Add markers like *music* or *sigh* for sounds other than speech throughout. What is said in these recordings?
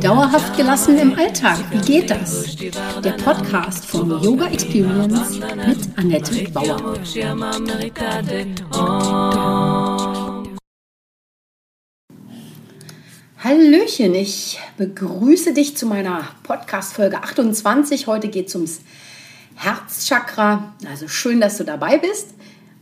Dauerhaft gelassen im Alltag, wie geht das? Der Podcast von Yoga Experience mit Annette Bauer. Hallöchen, ich begrüße dich zu meiner Podcast-Folge 28. Heute geht es ums Herzchakra. Also schön, dass du dabei bist.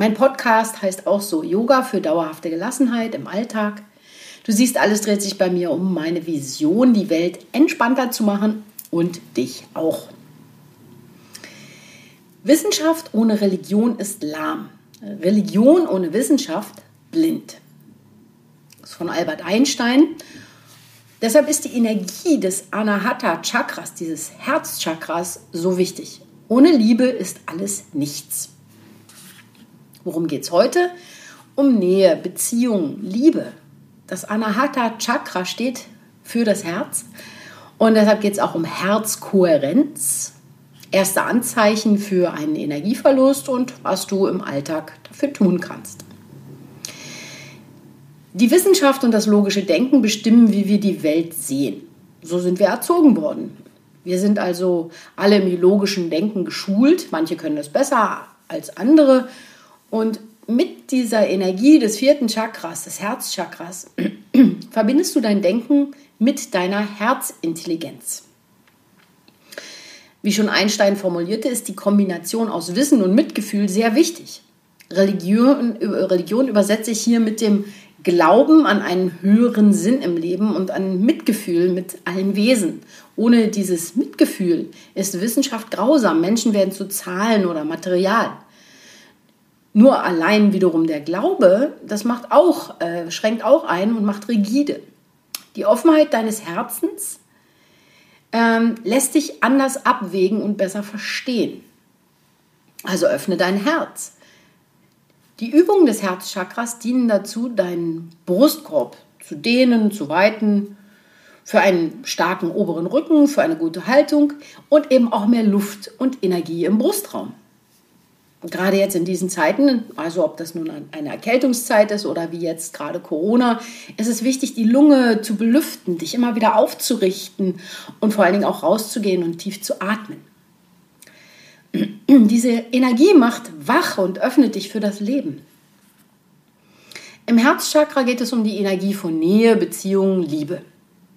Mein Podcast heißt auch so Yoga für dauerhafte Gelassenheit im Alltag. Du siehst, alles dreht sich bei mir um meine Vision, die Welt entspannter zu machen und dich auch. Wissenschaft ohne Religion ist lahm. Religion ohne Wissenschaft blind. Das ist von Albert Einstein. Deshalb ist die Energie des Anahata Chakras, dieses Herzchakras, so wichtig. Ohne Liebe ist alles nichts. Worum geht es heute? Um Nähe, Beziehung, Liebe. Das Anahata Chakra steht für das Herz und deshalb geht es auch um Herzkohärenz. Erste Anzeichen für einen Energieverlust und was du im Alltag dafür tun kannst. Die Wissenschaft und das logische Denken bestimmen, wie wir die Welt sehen. So sind wir erzogen worden. Wir sind also alle im logischen Denken geschult. Manche können das besser als andere. Und mit dieser Energie des vierten Chakras, des Herzchakras, *clears throat* verbindest du dein Denken mit deiner Herzintelligenz. Wie schon Einstein formulierte, ist die Kombination aus Wissen und Mitgefühl sehr wichtig. Religion, Religion übersetze ich hier mit dem Glauben an einen höheren Sinn im Leben und an Mitgefühl mit allen Wesen. Ohne dieses Mitgefühl ist Wissenschaft grausam. Menschen werden zu Zahlen oder Material. Nur allein wiederum der Glaube, das macht auch, äh, schränkt auch ein und macht rigide. Die Offenheit deines Herzens ähm, lässt dich anders abwägen und besser verstehen. Also öffne dein Herz. Die Übungen des Herzchakras dienen dazu, deinen Brustkorb zu dehnen, zu weiten, für einen starken oberen Rücken, für eine gute Haltung und eben auch mehr Luft und Energie im Brustraum gerade jetzt in diesen Zeiten, also ob das nun eine Erkältungszeit ist oder wie jetzt gerade Corona, ist es wichtig, die Lunge zu belüften, dich immer wieder aufzurichten und vor allen Dingen auch rauszugehen und tief zu atmen. *clears throat* Diese Energie macht wach und öffnet dich für das Leben. Im Herzchakra geht es um die Energie von Nähe, Beziehung, Liebe.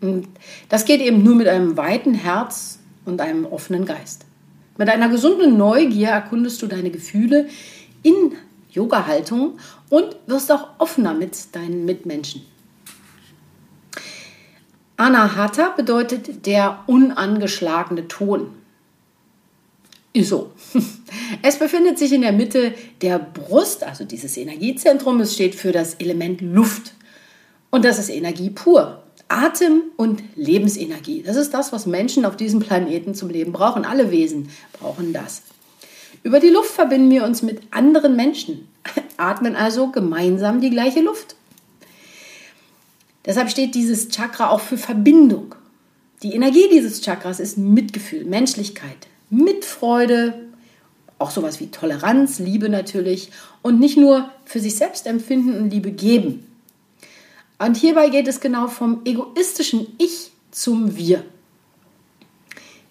Und das geht eben nur mit einem weiten Herz und einem offenen Geist. Mit einer gesunden Neugier erkundest du deine Gefühle in Yoga-Haltung und wirst auch offener mit deinen Mitmenschen. Anahata bedeutet der unangeschlagene Ton. Ist so. *laughs* Es befindet sich in der Mitte der Brust, also dieses Energiezentrum. Es steht für das Element Luft. Und das ist Energie pur. Atem und Lebensenergie. Das ist das, was Menschen auf diesem Planeten zum Leben brauchen. Alle Wesen brauchen das. Über die Luft verbinden wir uns mit anderen Menschen, *laughs* atmen also gemeinsam die gleiche Luft. Deshalb steht dieses Chakra auch für Verbindung. Die Energie dieses Chakras ist Mitgefühl, Menschlichkeit, Mitfreude, auch sowas wie Toleranz, Liebe natürlich und nicht nur für sich selbst empfinden und Liebe geben. Und hierbei geht es genau vom egoistischen Ich zum Wir.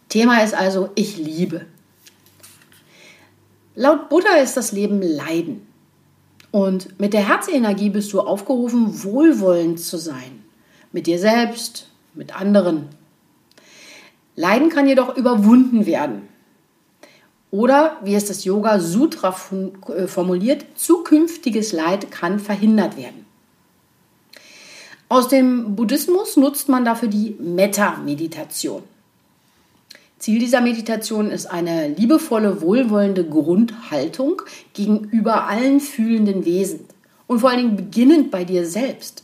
Thema ist also Ich liebe. Laut Buddha ist das Leben Leiden. Und mit der Herzenergie bist du aufgerufen, wohlwollend zu sein. Mit dir selbst, mit anderen. Leiden kann jedoch überwunden werden. Oder, wie es das Yoga Sutra äh, formuliert, zukünftiges Leid kann verhindert werden. Aus dem Buddhismus nutzt man dafür die Metta-Meditation. Ziel dieser Meditation ist eine liebevolle, wohlwollende Grundhaltung gegenüber allen fühlenden Wesen und vor allen Dingen beginnend bei dir selbst.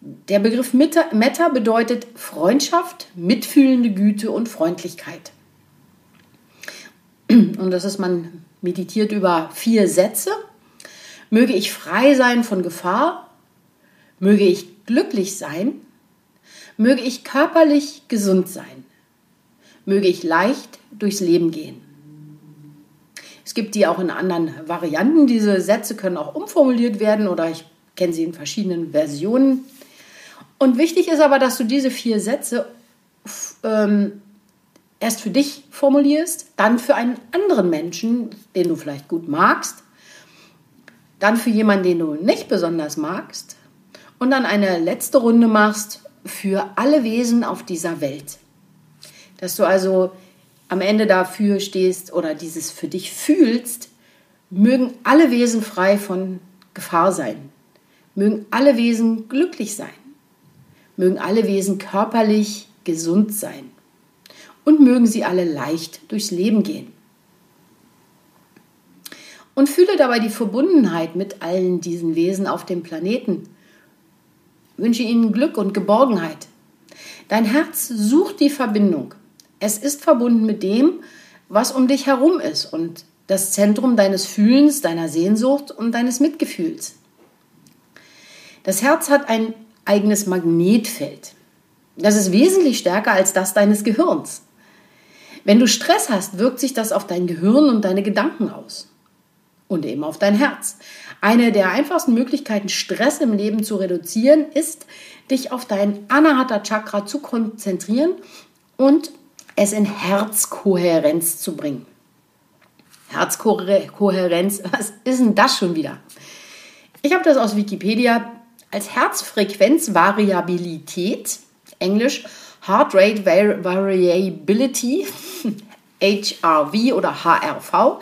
Der Begriff Metta bedeutet Freundschaft, mitfühlende Güte und Freundlichkeit. Und das ist, man meditiert über vier Sätze. Möge ich frei sein von Gefahr, möge ich glücklich sein, möge ich körperlich gesund sein, möge ich leicht durchs Leben gehen. Es gibt die auch in anderen Varianten. Diese Sätze können auch umformuliert werden oder ich kenne sie in verschiedenen Versionen. Und wichtig ist aber, dass du diese vier Sätze ähm, erst für dich formulierst, dann für einen anderen Menschen, den du vielleicht gut magst, dann für jemanden, den du nicht besonders magst und dann eine letzte Runde machst für alle Wesen auf dieser Welt. Dass du also am Ende dafür stehst oder dieses für dich fühlst, mögen alle Wesen frei von Gefahr sein. Mögen alle Wesen glücklich sein. Mögen alle Wesen körperlich gesund sein. Und mögen sie alle leicht durchs Leben gehen. Und fühle dabei die Verbundenheit mit allen diesen Wesen auf dem Planeten. Wünsche ihnen Glück und Geborgenheit. Dein Herz sucht die Verbindung. Es ist verbunden mit dem, was um dich herum ist und das Zentrum deines Fühlens, deiner Sehnsucht und deines Mitgefühls. Das Herz hat ein eigenes Magnetfeld. Das ist wesentlich stärker als das deines Gehirns. Wenn du Stress hast, wirkt sich das auf dein Gehirn und deine Gedanken aus. Und eben auf dein Herz. Eine der einfachsten Möglichkeiten, Stress im Leben zu reduzieren, ist, dich auf dein Anahata Chakra zu konzentrieren und es in Herzkohärenz zu bringen. Herzkohärenz, was ist denn das schon wieder? Ich habe das aus Wikipedia als Herzfrequenzvariabilität, Englisch Heart Rate Variability, *laughs* HRV oder HRV.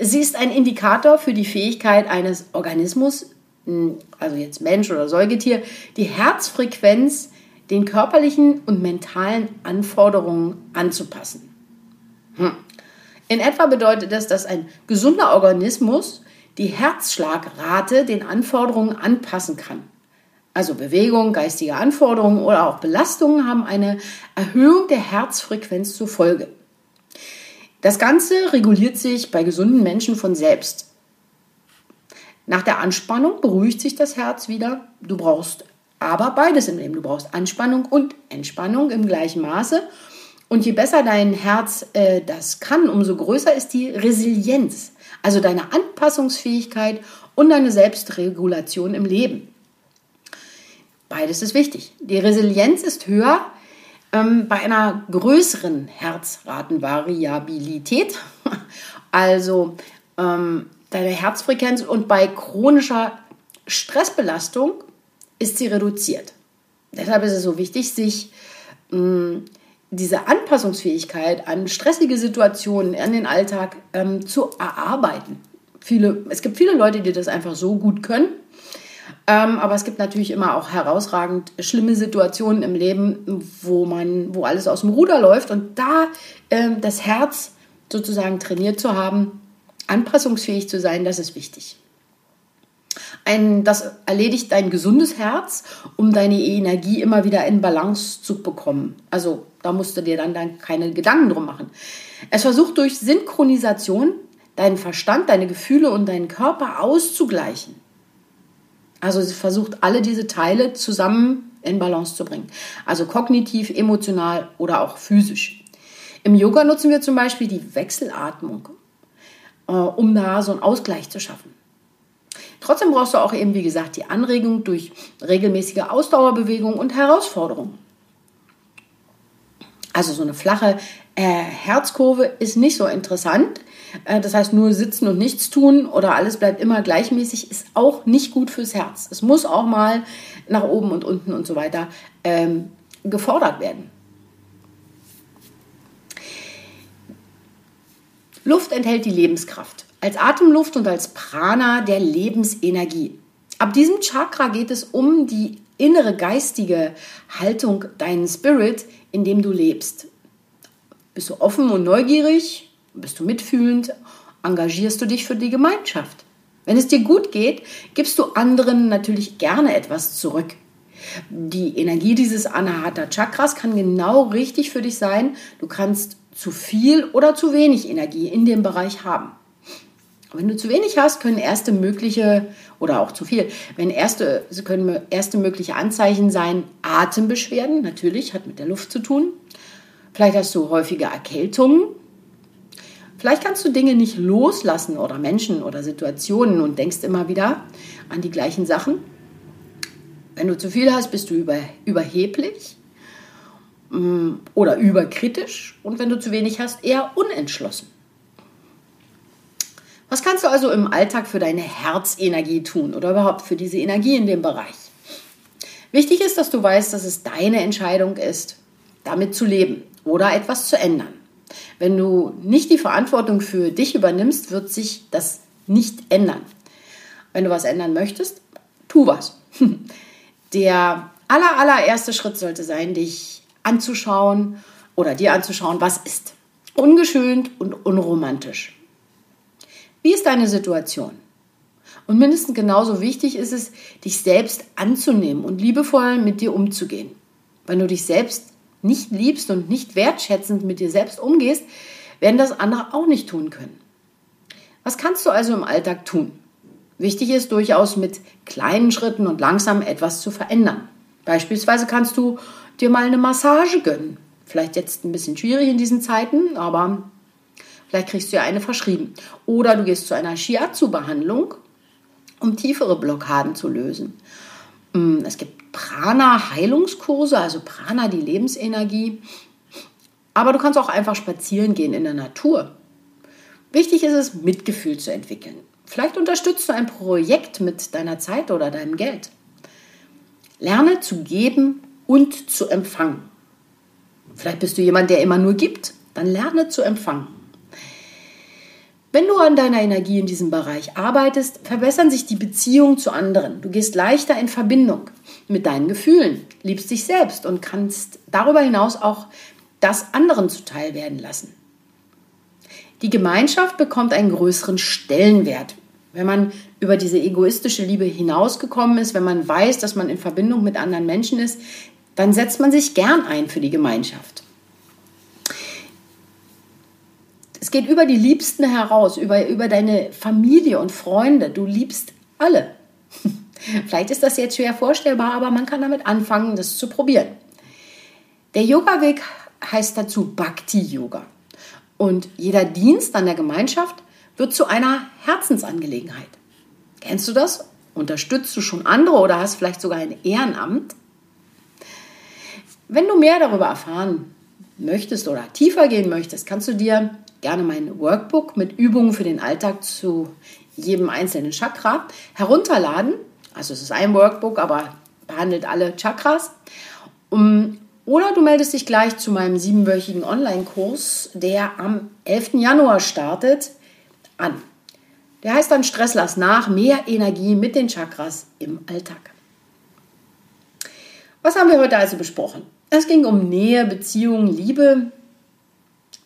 Sie ist ein Indikator für die Fähigkeit eines Organismus, hm, also jetzt Mensch oder Säugetier, die Herzfrequenz den körperlichen und mentalen Anforderungen anzupassen. Hm. In etwa bedeutet das, dass ein gesunder Organismus die Herzschlagrate den Anforderungen anpassen kann. Also Bewegung, geistige Anforderungen oder auch Belastungen haben eine Erhöhung der Herzfrequenz zur Folge. Das Ganze reguliert sich bei gesunden Menschen von selbst. Nach der Anspannung beruhigt sich das Herz wieder. Du brauchst aber beides im Leben. Du brauchst Anspannung und Entspannung im gleichen Maße. Und je besser dein Herz äh, das kann, umso größer ist die Resilienz, also deine Anpassungsfähigkeit und deine Selbstregulation im Leben. Beides ist wichtig. Die Resilienz ist höher bei einer größeren Herzratenvariabilität, *laughs* also ähm, deine Herzfrequenz und bei chronischer Stressbelastung ist sie reduziert. Deshalb ist es so wichtig, sich mh, mm, diese Anpassungsfähigkeit an stressige Situationen in den Alltag ähm, zu erarbeiten. Viele, es gibt viele Leute, die das einfach so gut können ähm, aber es gibt natürlich immer auch herausragend schlimme Situationen im Leben, wo man, wo alles aus dem Ruder läuft und da ähm, das Herz sozusagen trainiert zu haben, anpassungsfähig zu sein, das ist wichtig. Ein, das erledigt dein gesundes Herz, um deine Energie immer wieder in Balance zu bekommen. Also da musst du dir dann, dann keine Gedanken drum machen. Es versucht durch Synchronisation deinen Verstand, deine Gefühle und deinen Körper auszugleichen. Also sie versucht alle diese Teile zusammen in Balance zu bringen. Also kognitiv, emotional oder auch physisch. Im Yoga nutzen wir zum Beispiel die Wechselatmung, äh, um da so einen Ausgleich zu schaffen. Trotzdem brauchst du auch eben, wie gesagt, die Anregung durch regelmäßige Ausdauerbewegung und Herausforderungen. Also so eine flache äh, Herzkurve ist nicht so interessant. Äh, das heißt, nur sitzen und nichts tun oder alles bleibt immer gleichmäßig, ist auch nicht gut fürs Herz. Es muss auch mal nach oben und unten und so weiter ähm, gefordert werden. Luft enthält die Lebenskraft. Als Atemluft und als Prana der Lebensenergie. Ab diesem Chakra geht es um die innere geistige Haltung, deinen Spirit, in dem du lebst. Bist du offen und neugierig? Bist du mitfühlend? Engagierst du dich für die Gemeinschaft? Wenn es dir gut geht, gibst du anderen natürlich gerne etwas zurück. Die Energie dieses Anahata Chakras kann genau richtig für dich sein. Du kannst zu viel oder zu wenig Energie in dem Bereich haben. Wenn du zu wenig hast, können erste mögliche oder auch zu viel, wenn erste können erste mögliche Anzeichen sein Atembeschwerden, natürlich hat mit der Luft zu tun. Vielleicht hast du häufige Erkältungen. Vielleicht kannst du Dinge nicht loslassen oder Menschen oder Situationen und denkst immer wieder an die gleichen Sachen. Wenn du zu viel hast, bist du über, überheblich mm, oder überkritisch und wenn du zu wenig hast, eher unentschlossen. Was kannst du also im Alltag für deine Herzenergie tun oder überhaupt für diese Energie in dem Bereich? Wichtig ist, dass du weißt, dass es deine Entscheidung ist, damit zu leben oder etwas zu ändern. Wenn du nicht die Verantwortung für dich übernimmst, wird sich das nicht ändern. Wenn du was ändern möchtest, tu was. *laughs* Der aller, allererste Schritt sollte sein, dich anzuschauen oder dir anzuschauen, was ist. Ungeschönt und unromantisch. Wie ist deine Situation? Und mindestens genauso wichtig ist es, dich selbst anzunehmen und liebevoll mit dir umzugehen. Wenn du dich selbst nicht liebst und nicht wertschätzend mit dir selbst umgehst, werden das andere auch nicht tun können. Was kannst du also im Alltag tun? Wichtig ist durchaus mit kleinen Schritten und langsam etwas zu verändern. Beispielsweise kannst du dir mal eine Massage gönnen. Vielleicht jetzt ein bisschen schwierig in diesen Zeiten, aber Vielleicht kriegst du ja eine verschrieben. Oder du gehst zu einer Shiatsu-Behandlung, um tiefere Blockaden zu lösen. Mm, es gibt Prana-Heilungskurse, also Prana, die Lebensenergie. Aber du kannst auch einfach spazieren gehen in der Natur. Wichtig ist es, Mitgefühl zu entwickeln. Vielleicht unterstützt du ein Projekt mit deiner Zeit oder deinem Geld. Lerne zu geben und zu empfangen. Vielleicht bist du jemand, der immer nur gibt. Dann lerne zu empfangen. Wenn du an deiner Energie in diesem Bereich arbeitest, verbessern sich die Beziehungen zu anderen. Du gehst leichter in Verbindung mit deinen Gefühlen, liebst dich selbst und kannst darüber hinaus auch das anderen zuteil werden lassen. Die Gemeinschaft bekommt einen größeren Stellenwert. Wenn man über diese egoistische Liebe hinausgekommen ist, wenn man weiß, dass man in Verbindung mit anderen Menschen ist, dann setzt man sich gern ein für die Gemeinschaft. Es geht über die Liebsten heraus, über, über deine Familie und Freunde. Du liebst alle. *laughs* Vielleicht ist das jetzt schwer vorstellbar, aber man kann damit anfangen, das zu probieren. Der Yoga-Weg heißt dazu Bhakti-Yoga. Und jeder Dienst an der Gemeinschaft wird zu einer Herzensangelegenheit. Kennst du das? Unterstützt du schon andere oder hast vielleicht sogar ein Ehrenamt? Wenn du mehr darüber erfahren möchtest oder tiefer gehen möchtest, kannst du dir gerne mein Workbook mit Übungen für den Alltag zu jedem einzelnen Chakra herunterladen. Also es ist ein Workbook, aber behandelt alle Chakras. Um, oder du meldest dich gleich zu meinem siebenwöchigen Online-Kurs, der am 11. Januar startet, an. Der heißt dann Stress lass nach, mehr Energie mit den Chakras im Alltag. Was haben wir heute also besprochen? Es ging um Nähe, Beziehung, Liebe,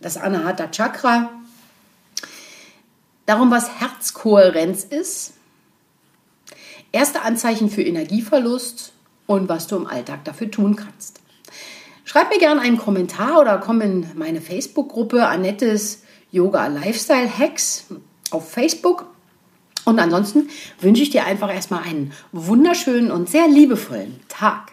das Anahata Chakra. Darum, was Herzkohärenz ist, erste Anzeichen für Energieverlust und was du im Alltag dafür tun kannst. Schreib mir gerne einen Kommentar oder komm in meine Facebook-Gruppe Annettes Yoga Lifestyle Hacks auf Facebook. Und ansonsten wünsche ich dir einfach erstmal einen wunderschönen und sehr liebevollen Tag.